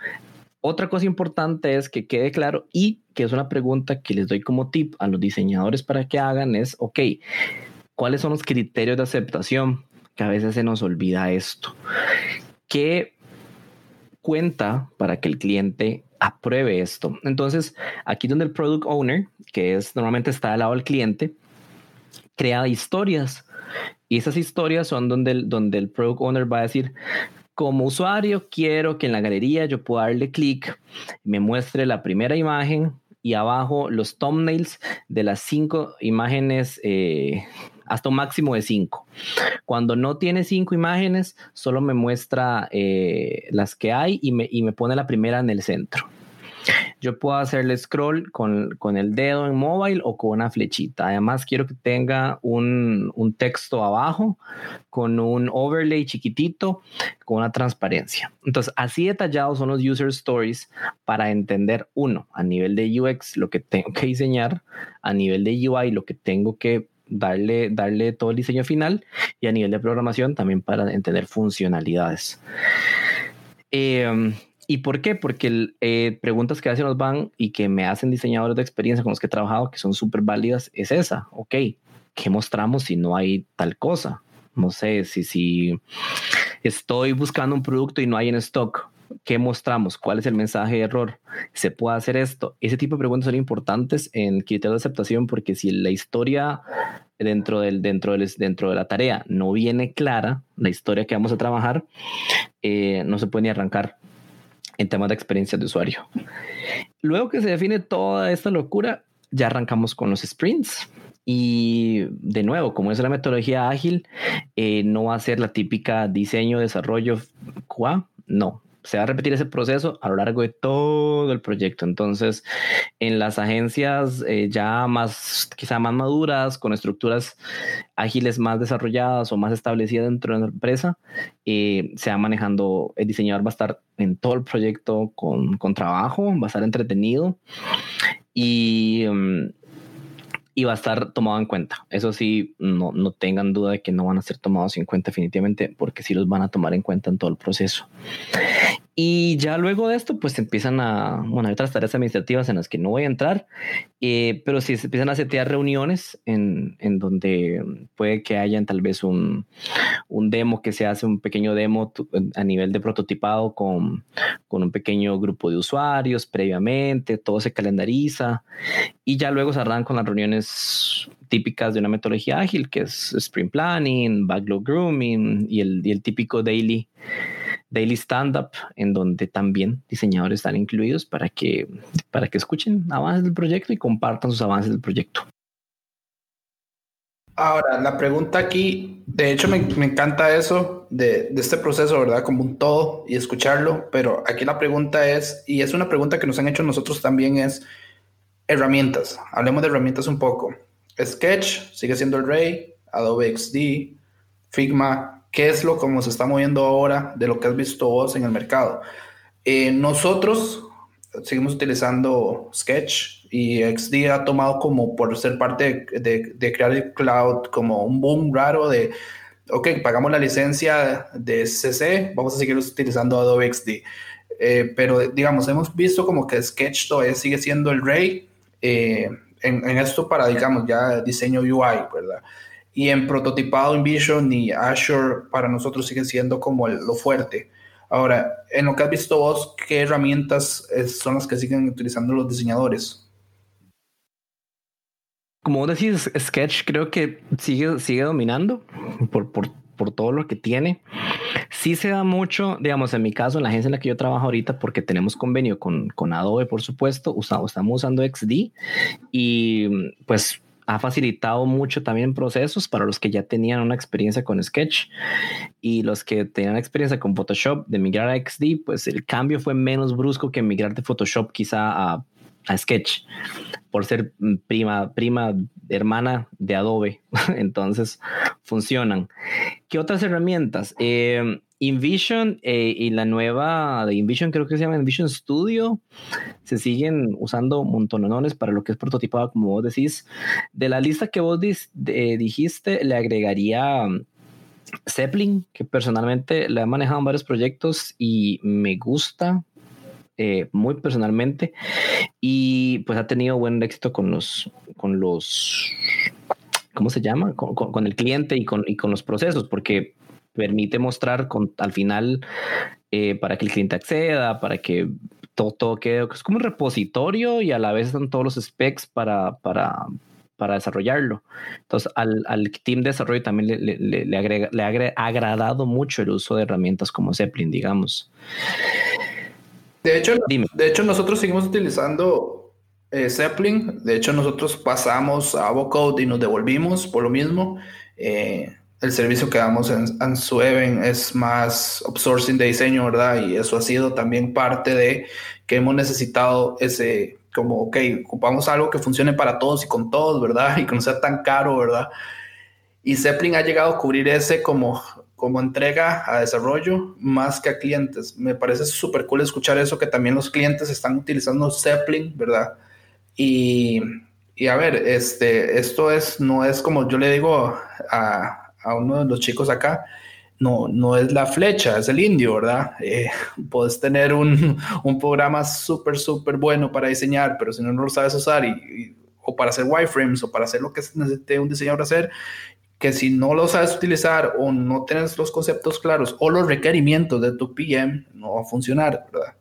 Otra cosa importante es que quede claro y que es una pregunta que les doy como tip a los diseñadores para que hagan es, ok, ¿cuáles son los criterios de aceptación? Que a veces se nos olvida esto. ¿Qué cuenta para que el cliente apruebe esto? Entonces, aquí donde el product owner, que es normalmente está al lado del cliente, crea historias y esas historias son donde el, donde el product owner va a decir, como usuario quiero que en la galería yo pueda darle clic, me muestre la primera imagen y abajo los thumbnails de las cinco imágenes eh, hasta un máximo de cinco. Cuando no tiene cinco imágenes, solo me muestra eh, las que hay y me, y me pone la primera en el centro. Yo puedo hacerle scroll con, el dedo en móvil o con una flechita. Además, quiero que tenga un, texto abajo con un overlay chiquitito, con una transparencia. Entonces, así detallados son los user stories para entender, uno, a nivel de UX, lo que tengo que diseñar, a nivel de UI, lo que tengo que darle, darle todo el diseño final y a nivel de programación también para entender funcionalidades. Eh, ¿Y por qué? Porque eh, preguntas que a veces nos van y que me hacen diseñadores de experiencia con los que he trabajado, que son súper válidas, es esa. Ok, ¿qué mostramos si no hay tal cosa? No sé, si, si estoy buscando un producto y no hay en stock, ¿qué mostramos? ¿Cuál es el mensaje de error? ¿Se puede hacer esto? Ese tipo de preguntas son importantes en criterio de aceptación porque si la historia dentro, del, dentro, del, dentro de la tarea no viene clara, la historia que vamos a trabajar, eh, no se puede ni arrancar en temas de experiencia de usuario. Luego que se define toda esta locura, ya arrancamos con los sprints. Y de nuevo, como es la metodología ágil, eh, no va a ser la típica diseño, desarrollo, QA, no, se va a repetir ese proceso a lo largo de todo el proyecto. Entonces, en las agencias eh, ya más, quizá más maduras, con estructuras ágiles más desarrolladas o más establecidas dentro de la empresa, eh, se va manejando, el diseñador va a estar en todo el proyecto con, con trabajo, va a estar entretenido y... Mm, y va a estar tomado en cuenta. Eso sí, no, no tengan duda de que no van a ser tomados en cuenta definitivamente, porque sí los van a tomar en cuenta en todo el proceso. Y ya luego de esto, pues empiezan a, bueno, hay otras tareas administrativas en las que no voy a entrar, eh, pero sí se empiezan a setear reuniones en, en, donde puede que hayan tal vez un, un, demo que se hace, un pequeño demo a nivel de prototipado con, con un pequeño grupo de usuarios previamente, todo se calendariza y ya luego se arrancan las reuniones típicas de una metodología ágil, que es sprint planning, backlog grooming y el, y el típico daily daily stand-up, en donde también diseñadores están incluidos para que, para que escuchen avances del proyecto y compartan sus avances del proyecto. Ahora, la pregunta aquí, de hecho me, me encanta eso de, de, este proceso, ¿verdad? Como un todo y escucharlo, pero aquí la pregunta es, y es una pregunta que nos han hecho nosotros también, es herramientas. Hablemos de herramientas un poco. Sketch sigue siendo el rey, Adobe XD, Figma, ¿qué es lo como se está moviendo ahora de lo que has visto vos en el mercado? Eh, nosotros seguimos utilizando Sketch y XD ha tomado como por ser parte de, crear el cloud como un boom raro de, ok, pagamos la licencia de CC, vamos a seguir utilizando Adobe XD. Eh, pero digamos, hemos visto como que Sketch todavía sigue siendo el rey eh, en, en, esto para, digamos, ya diseño UI, ¿verdad? Y en prototipado InVision y Azure para nosotros sigue siendo como lo fuerte. Ahora, en lo que has visto vos, ¿qué herramientas son las que siguen utilizando los diseñadores? como vos decís, Sketch creo que sigue, sigue dominando por, por, por, todo lo que tiene. Sí se da mucho, digamos, en mi caso, en la agencia en la que yo trabajo ahorita, porque tenemos convenio con, con Adobe, por supuesto, usamos, estamos usando XD y pues ha facilitado mucho también procesos para los que ya tenían una experiencia con Sketch y los que tenían experiencia con Photoshop de migrar a XD, pues el cambio fue menos brusco que migrar de Photoshop quizá a a Sketch por ser prima, prima hermana de Adobe. Entonces funcionan. ¿Qué otras herramientas? Eh, InVision eh, y la nueva de InVision, creo que se llama InVision Studio, se siguen usando montonones para lo que es prototipado, como vos decís. De la lista que vos dijiste, le agregaría um, Zeppelin, que personalmente le ha manejado en varios proyectos y me gusta eh, muy personalmente y pues ha tenido buen éxito con los, con los, ¿cómo se llama? Con, el cliente y con, y con los procesos, porque permite mostrar con, al final eh, para que el cliente acceda, para que todo, todo quede, es como un repositorio y a la vez están todos los specs para, para, para desarrollarlo. Entonces, al, al team de desarrollo también le, le, le, agrega, le ha agradado mucho el uso de herramientas como Zeppelin, digamos. De hecho, de hecho nosotros seguimos utilizando eh, Zeppelin. De hecho, nosotros pasamos a Avocode y nos devolvimos por lo mismo. Eh, el servicio que damos en, en es más outsourcing de diseño, ¿verdad? Y eso ha sido también parte de que hemos necesitado ese, como, ok, ocupamos algo que funcione para todos y con todos, ¿verdad? Y que no sea tan caro, ¿verdad? Y Zeppelin ha llegado a cubrir ese como como entrega a desarrollo más que a clientes. Me parece súper cool escuchar eso, que también los clientes están utilizando Zeppelin, ¿verdad? Y, y, a ver, este, esto es, no es como yo le digo a, a uno de los chicos acá, no, no es la flecha, es el indio, ¿verdad? Eh, puedes tener un, un programa súper, súper bueno para diseñar, pero si no, no lo sabes usar y, o para hacer wireframes o para hacer lo que necesite un diseñador hacer que si no lo sabes utilizar o no tienes los conceptos claros o los requerimientos de tu PM, no va a funcionar, ¿verdad?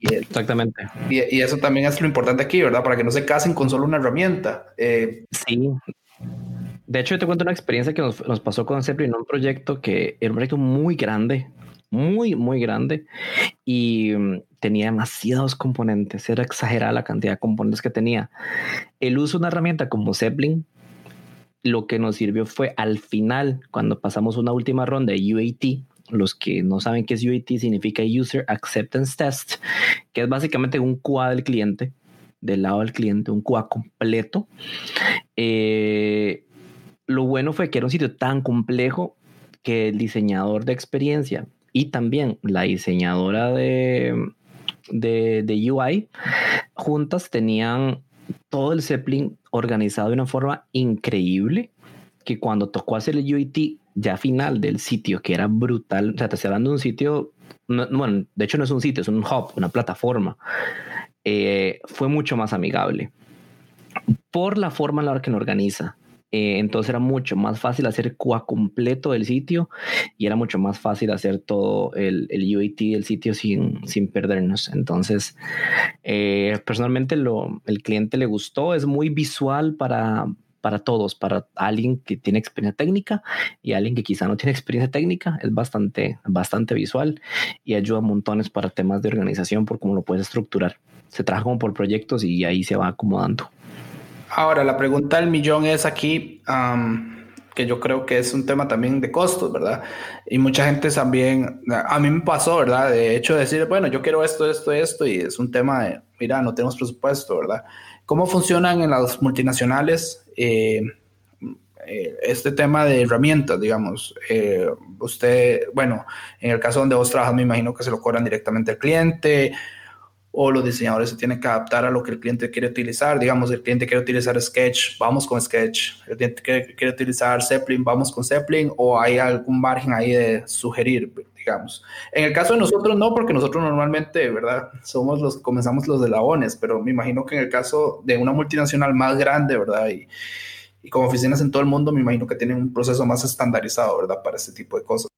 Y, Exactamente. Y, eso también es lo importante aquí, ¿verdad? Para que no se casen con solo una herramienta. Eh, sí. De hecho, te cuento una experiencia que nos, nos pasó con Zeppelin, un proyecto que era un proyecto muy grande, muy, muy grande y mm, tenía demasiados componentes. Era exagerada la cantidad de componentes que tenía. El uso de una herramienta como Zeppelin lo que nos sirvió fue al final, cuando pasamos una última ronda de UAT, los que no saben qué es UAT significa User Acceptance Test, que es básicamente un QA del cliente, del lado del cliente, un QA completo. Eh, lo bueno fue que era un sitio tan complejo que el diseñador de experiencia y también la diseñadora de, de, de UI juntas tenían todo el Zeppelin organizado de una forma increíble que cuando tocó hacer el UIT ya final del sitio, que era brutal, o sea, te estoy hablando de un sitio, bueno, de hecho no es un sitio, es un hub, una plataforma, eh, fue mucho más amigable por la forma en la que lo organiza. Eh, entonces era mucho más fácil hacer QA completo del sitio y era mucho más fácil hacer todo el, el UAT del sitio sin, sin perdernos. Entonces, eh, personalmente lo, el cliente le gustó, es muy visual para, para todos, para alguien que tiene experiencia técnica y alguien que quizá no tiene experiencia técnica, es bastante, bastante visual y ayuda montones para temas de organización por cómo lo puedes estructurar. Se trabaja como por proyectos y ahí se va acomodando. Ahora, la pregunta del millón es aquí, que yo creo que es un tema también de costos, ¿verdad? Y mucha gente también, a mí me pasó, ¿verdad? De hecho, decir, bueno, yo quiero esto, esto, esto, y es un tema de, mira, no tenemos presupuesto, ¿verdad? ¿Cómo funcionan en las multinacionales eh, eh, este tema de herramientas, digamos? Eh, usted, bueno, en el caso donde vos trabajas, me imagino que se lo cobran directamente al cliente o los diseñadores se tienen que adaptar a lo que el cliente quiere utilizar. Digamos, el cliente quiere utilizar Sketch, vamos con Sketch. El cliente quiere, utilizar Zeppelin, vamos con Zeppelin. O hay algún margen ahí de sugerir, digamos. En el caso de nosotros no, porque nosotros normalmente, ¿verdad? Somos los, comenzamos los de la ONES, pero me imagino que en el caso de una multinacional más grande, ¿verdad? Y, y con oficinas en todo el mundo, me imagino que tienen un proceso más estandarizado, ¿verdad? Para este tipo de cosas.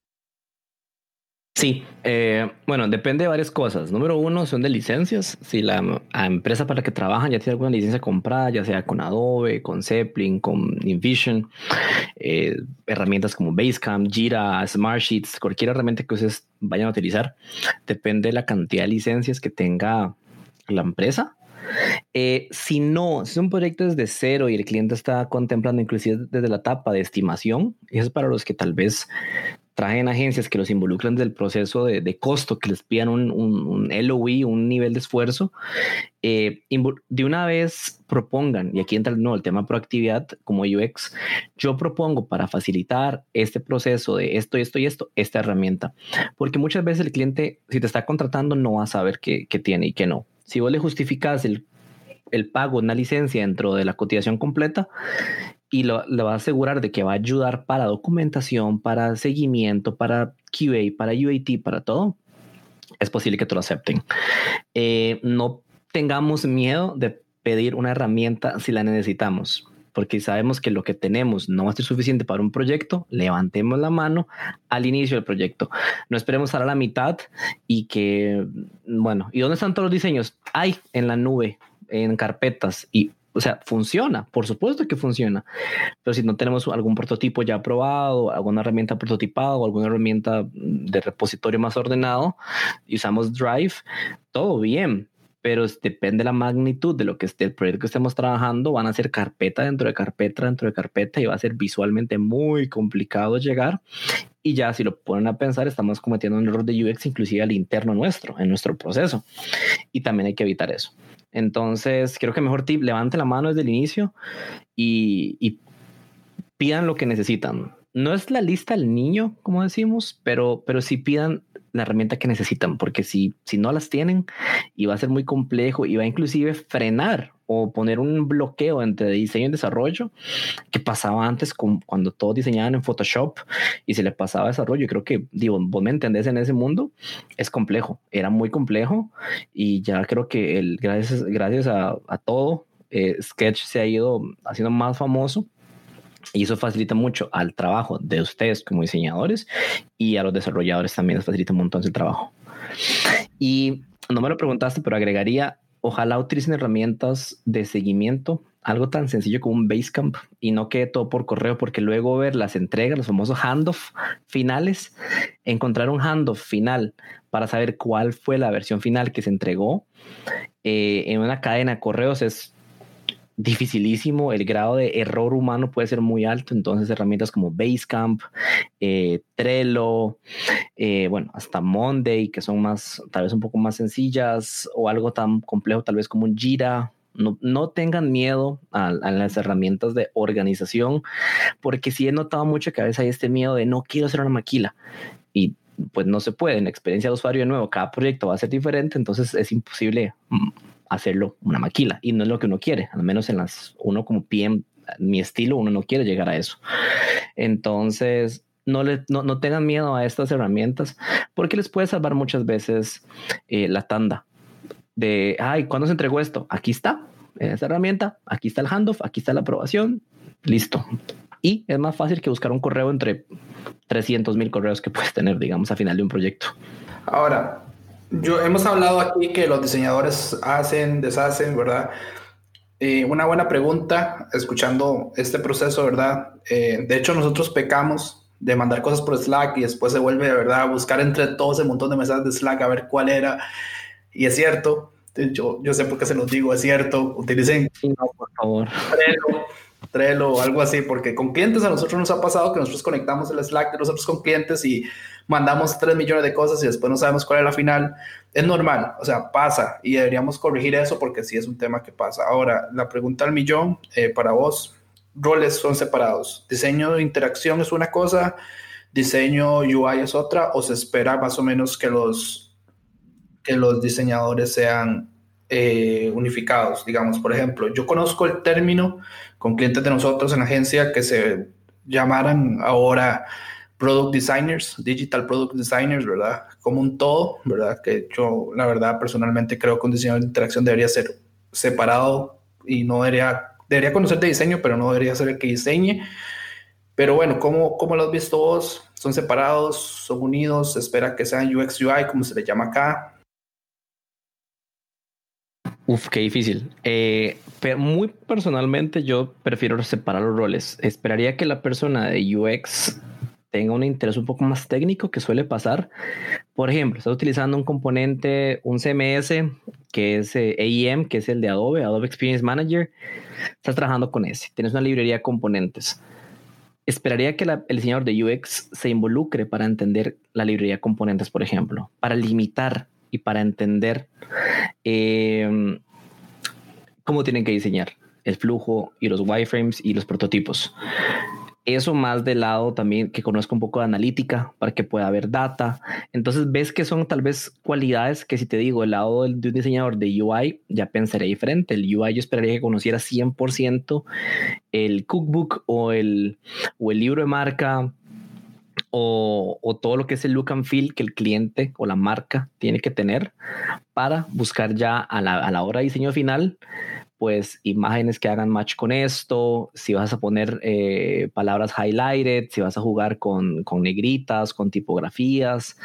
Sí, eh, bueno, depende de varias cosas. Número uno son de licencias. Si la, empresa para la que trabajan ya tiene alguna licencia comprada, ya sea con Adobe, con Zeppelin, con InVision, eh, herramientas como Basecamp, Jira, Smartsheets, cualquier herramienta que ustedes vayan a utilizar, depende de la cantidad de licencias que tenga la empresa. Eh, si no, si es un proyecto desde cero y el cliente está contemplando inclusive desde la etapa de estimación, eso es para los que tal vez traen agencias que los involucran del proceso de, costo, que les pidan un, un, LOI, un nivel de esfuerzo, eh, de una vez propongan, y aquí entra no, el tema proactividad como UX, yo propongo para facilitar este proceso de esto, esto y esto, esta herramienta, porque muchas veces el cliente, si te está contratando, no va a saber qué, qué tiene y qué no. Si vos le justificas el el pago una licencia dentro de la cotización completa, y lo, va a asegurar de que va a ayudar para documentación, para seguimiento, para QA, para UAT, para todo, es posible que te lo acepten. Eh, no tengamos miedo de pedir una herramienta si la necesitamos porque sabemos que lo que tenemos no va a ser suficiente para un proyecto, levantemos la mano al inicio del proyecto. No esperemos a la mitad y que, bueno, ¿y dónde están todos los diseños? Hay en la nube, en carpetas y o sea, funciona, por supuesto que funciona, pero si no tenemos algún prototipo ya aprobado, alguna herramienta prototipada o alguna herramienta de repositorio más ordenado y usamos Drive, todo bien, pero depende de la magnitud de lo que esté el proyecto que estemos trabajando, van a ser carpeta dentro de carpeta dentro de carpeta y va a ser visualmente muy complicado llegar. Y ya si lo ponen a pensar, estamos cometiendo un error de UX inclusive al interno nuestro, en nuestro proceso. Y también hay que evitar eso. Entonces, creo que mejor tip, levante la mano desde el inicio y, pidan lo que necesitan. No es la lista del niño, como decimos, pero, pero sí pidan la herramienta que necesitan, porque si, si no las tienen, y va a ser muy complejo y va a inclusive frenar o poner un bloqueo entre diseño y desarrollo que pasaba antes con, cuando todos diseñaban en Photoshop y se le pasaba desarrollo. Creo que, digo, vos me entendés en ese mundo, es complejo, era muy complejo y ya creo que el, gracias, gracias a, a todo, eh, Sketch se ha ido haciendo más famoso y eso facilita mucho al trabajo de ustedes como diseñadores y a los desarrolladores también les facilita un montón el trabajo. Y no me lo preguntaste, pero agregaría, ojalá utilicen herramientas de seguimiento, algo tan sencillo como un Basecamp y no quede todo por correo, porque luego ver las entregas, los famosos handoff finales, encontrar un handoff final para saber cuál fue la versión final que se entregó eh, en una cadena de correos es dificilísimo, el grado de error humano puede ser muy alto, entonces herramientas como Basecamp, eh, Trello, eh, bueno, hasta Monday, que son más, tal vez un poco más sencillas, o algo tan complejo tal vez como un Jira. No, no tengan miedo a, las herramientas de organización, porque sí he notado mucho que a veces hay este miedo de no quiero hacer una maquila y pues no se puede. En la experiencia de usuario de nuevo, cada proyecto va a ser diferente, entonces es imposible mm, hacerlo una maquila y no es lo que uno quiere, al menos en las, uno como PM, mi estilo, uno no quiere llegar a eso. Entonces, no, le, no, tengan miedo a estas herramientas porque les puede salvar muchas veces eh, la tanda de, ay, ¿cuándo se entregó esto? Aquí está, esa herramienta, aquí está el handoff, aquí está la aprobación, listo. Y es más fácil que buscar un correo entre 300 mil correos que puedes tener, digamos, a final de un proyecto. Ahora, yo, hemos hablado aquí que los diseñadores hacen, deshacen, ¿verdad? Eh, una buena pregunta, escuchando este proceso, ¿verdad? Eh, de hecho, nosotros pecamos de mandar cosas por Slack y después se vuelve, ¿verdad?, a buscar entre todos ese montón de mensajes de Slack a ver cuál era. Y es cierto, Yo, yo sé por qué se los digo, es cierto. Utilicen no, por favor. Trello, Trello o algo así, porque con clientes a nosotros nos ha pasado que nosotros conectamos el Slack de nosotros con clientes y mandamos 3 millones de cosas y después no sabemos cuál es la final. Es normal, o sea, pasa y deberíamos corregir eso porque sí es un tema que pasa. Ahora, la pregunta al millón eh, para vos, roles son separados. Diseño de interacción es una cosa, diseño UI es otra, o se espera más o menos que los, que los diseñadores sean eh, unificados, digamos, por ejemplo, yo conozco el término con clientes de nosotros en la agencia que se llamaran ahora product designers, digital product designers, ¿verdad? Como un todo, ¿verdad? Que yo, la verdad, personalmente creo que un diseñador de interacción debería ser separado y no debería, debería conocer de diseño, pero no debería ser el que diseñe. Pero bueno, ¿cómo, cómo lo has visto vos? ¿Son separados? ¿Son unidos? ¿Se espera que sean UX UI, como se le llama acá? Uf, qué difícil. Eh, muy personalmente yo prefiero separar los roles. Esperaría que la persona de UX tenga un interés un poco más técnico que suele pasar. Por ejemplo, estás utilizando un componente, un CMS que es eh, AEM, que es el de Adobe, Adobe Experience Manager. Estás trabajando con ese. Tienes una librería de componentes. Esperaría que el diseñador de UX se involucre para entender la librería de componentes, por ejemplo, para limitar y para entender em, cómo tienen que diseñar el flujo y los wireframes y los prototipos. Eso más del lado también que conozco un poco de analítica para que pueda haber data. Entonces ves que son tal vez cualidades que si te digo el lado de un diseñador de UI ya pensaría diferente. El UI yo esperaría que conociera 100% el cookbook o el, o el libro de marca o, todo lo que es el look and feel que el cliente o la marca tiene que tener para buscar ya a la, a la hora de diseño final pues imágenes que hagan match con esto, si vas a poner eh, palabras highlighted, si vas a jugar con, con, negritas, con tipografías,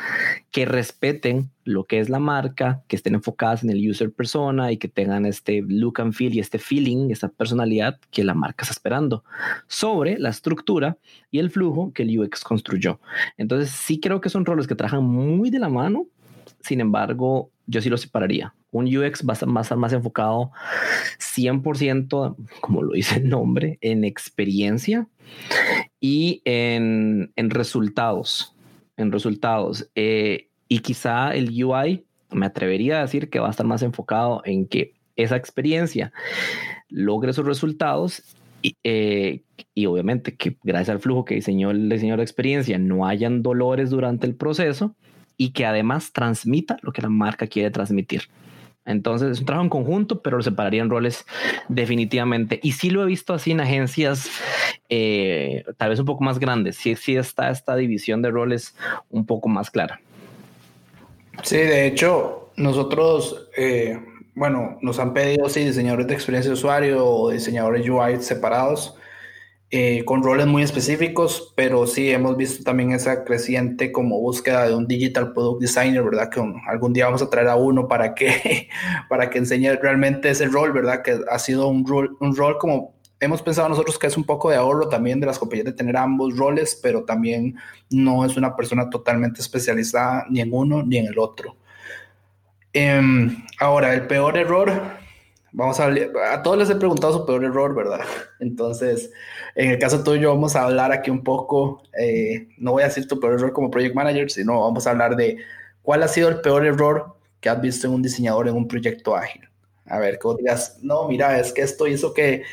que respeten lo que es la marca, que estén enfocadas en el user persona y que tengan este look and feel y este feeling, esta personalidad que la marca está esperando sobre la estructura y el flujo que el UX construyó. Entonces sí creo que son roles que trabajan muy de la mano, sin embargo, yo sí lo separaría. Un UX va a estar más, enfocado 100%, como lo dice el nombre, en experiencia y en, resultados. En resultados. Eh, y quizá el UI, me atrevería a decir que va a estar más enfocado en que esa experiencia logre sus resultados y, eh, y, obviamente que gracias al flujo que diseñó el diseñador de experiencia no hayan dolores durante el proceso y que además transmita lo que la marca quiere transmitir. Entonces es un trabajo en conjunto, pero lo separaría en roles definitivamente. Y sí lo he visto así en agencias eh, tal vez un poco más grandes. Sí, sí está esta división de roles un poco más clara. Sí, de hecho, nosotros, eh, bueno, nos han pedido sí, diseñadores de experiencia de usuario o diseñadores UI separados. Eh, con roles muy específicos, pero sí hemos visto también esa creciente como búsqueda de un digital product designer, ¿verdad? Que algún día vamos a traer a uno para que, para que enseñe realmente ese rol, ¿verdad? Que ha sido un rol, un rol como hemos pensado nosotros que es un poco de ahorro también de las compañías de tener ambos roles, pero también no es una persona totalmente especializada ni en uno ni en el otro. Em, ahora, el peor error Vamos a a todos les he preguntado su peor error, ¿verdad? Entonces, en el caso tuyo, vamos a hablar aquí un poco, eh, no voy a decir tu peor error como project manager, sino vamos a hablar de cuál ha sido el peor error que has visto en un diseñador en un proyecto ágil. A ver, que digas, no, mira, es que esto hizo que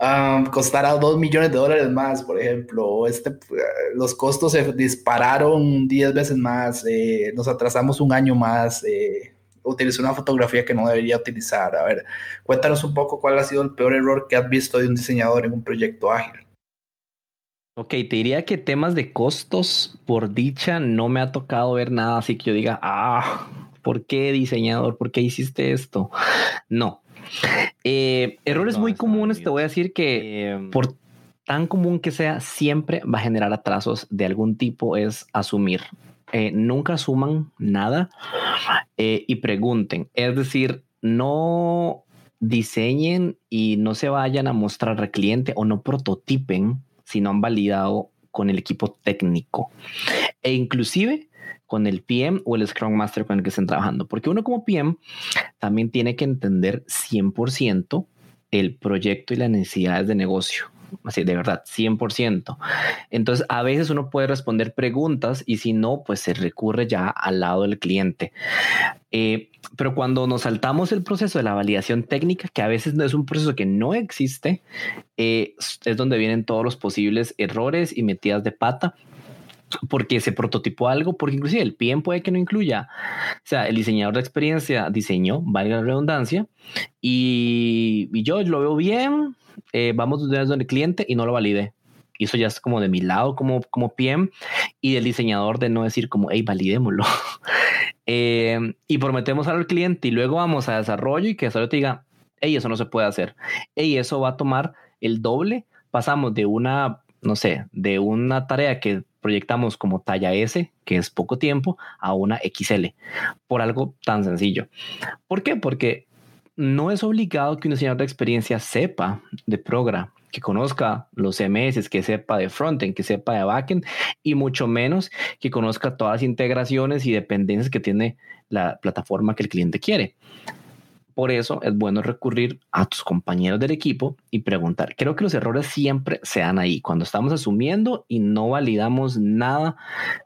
um, costara dos millones de dólares más, por ejemplo, este, los costos se dispararon 10 veces más, eh, nos atrasamos un año más. Eh, utilizó una fotografía que no debería utilizar. A ver, cuéntanos un poco cuál ha sido el peor error que has visto de un diseñador en un proyecto ágil. Ok, te diría que temas de costos, por dicha, no me ha tocado ver nada así que yo diga, ah, ¿por qué diseñador? ¿Por qué hiciste esto? No. Eh, errores muy comunes, te voy a decir que em, por tan común que sea, siempre va a generar atrasos de algún tipo, es asumir. Eh, nunca asuman nada eh, y pregunten. Es decir, no diseñen y no se vayan a mostrar al cliente o no prototipen si no han validado con el equipo técnico. E inclusive con el PM o el Scrum Master con el que estén trabajando. Porque uno como PM también tiene que entender 100% el proyecto y las necesidades de negocio. Así, de verdad, 100%. Entonces, a veces uno puede responder preguntas y si no, pues se recurre ya al lado del cliente. Eh, pero cuando nos saltamos el proceso de la validación técnica, que a veces no es un proceso que no existe, eh, es donde vienen todos los posibles errores y metidas de pata porque se prototipó algo, porque inclusive el PM puede que no incluya, o sea, el diseñador de experiencia diseñó, valga la redundancia, y, yo lo veo bien, eh, vamos de donde el cliente y no lo valide. Y eso ya es como de mi lado como, como PM y del diseñador de no decir como, hey, validémoslo. Eh, y prometemos al cliente y luego vamos a desarrollo y que desarrollo te diga, hey, eso no se puede hacer. Hey, eso va a tomar el doble. Pasamos de una, no sé, de una tarea que proyectamos como talla S, que es poco tiempo, a una XL, por algo tan sencillo. ¿Por qué? Porque no es obligado que un diseñador de experiencia sepa de programa, que conozca los CMS, que sepa de frontend, que sepa de backend y mucho menos que conozca todas las integraciones y dependencias que tiene la plataforma que el cliente quiere. Por eso es bueno recurrir a tus compañeros del equipo y preguntar. Creo que los errores siempre se dan ahí, cuando estamos asumiendo y no validamos nada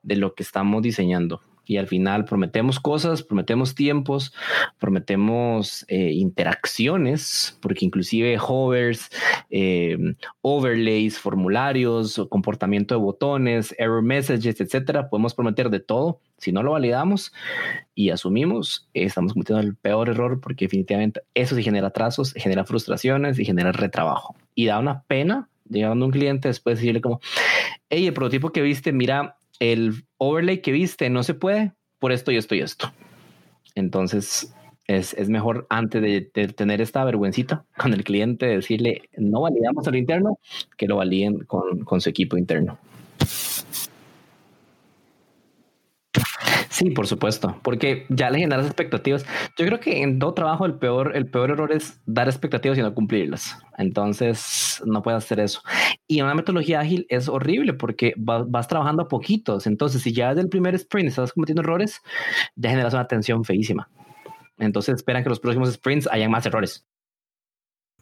de lo que estamos diseñando y al final prometemos cosas, prometemos tiempos, prometemos eh, interacciones, porque inclusive hovers, eh, overlays, formularios, comportamiento de botones, error messages, etcétera, podemos prometer de todo. Si no lo validamos y asumimos, estamos cometiendo el peor error porque definitivamente eso sí genera atrasos, genera frustraciones y genera retrabajo. Y da una pena llegando a un cliente después decirle como, hey, el prototipo que viste, mira, el overlay que viste no se puede por esto y esto y esto. Entonces es, mejor antes de, tener esta vergüencita con el cliente decirle no validamos al interno que lo validen con, con su equipo interno. Sí, por supuesto, porque ya le generas expectativas. Yo creo que en todo trabajo el peor, el peor error es dar expectativas y no cumplirlas. Entonces no puedes hacer eso. Y una metodología ágil es horrible porque vas, trabajando a poquitos. Entonces, si ya desde el primer sprint estás cometiendo errores, ya generas una tensión feísima. Entonces esperan que los próximos sprints hayan más errores.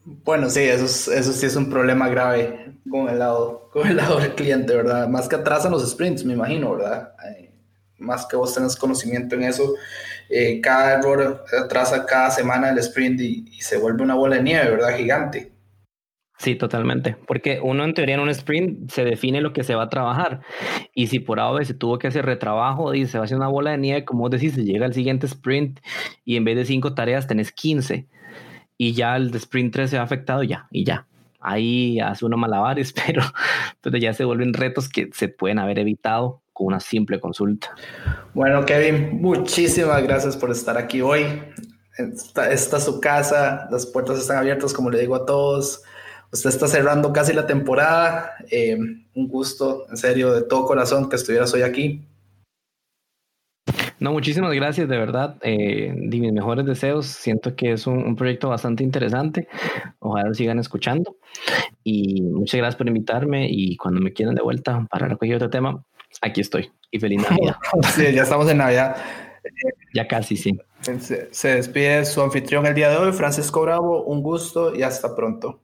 Bueno, sí, eso, eso sí es un problema grave con el lado, con el lado del cliente, ¿verdad? Más que atrasan los sprints, me imagino, ¿verdad? Más que vos tengas conocimiento en eso, eh, cada error atrasa cada semana el sprint y, se vuelve una bola de nieve, ¿verdad? Gigante. Sí, totalmente. Porque uno en teoría en un sprint se define lo que se va a trabajar. Y si por ahora se tuvo que hacer retrabajo y se va a hacer una bola de nieve, como decís, se llega al siguiente sprint y en vez de cinco tareas tenés 15. Y ya el sprint 3 se ha afectado ya, y ya. Ahí hace uno malabares, pero entonces ya se vuelven retos que se pueden haber evitado con una simple consulta. Bueno, Kevin, muchísimas gracias por estar aquí hoy. Esta, esta es su casa, las puertas están abiertas, como le digo a todos. Usted está cerrando casi la temporada. Eh, un gusto, en serio, de todo corazón que estuvieras hoy aquí. No, muchísimas gracias, de verdad. Eh, mis mejores deseos. Siento que es un, proyecto bastante interesante. Ojalá sigan escuchando. Y muchas gracias por invitarme. Y cuando me quieran de vuelta para recoger otro tema, aquí estoy. Y feliz Navidad. sí, ya estamos en Navidad. Ya casi, sí. Se, se despide su anfitrión el día de hoy, Francisco Bravo. Un gusto y hasta pronto.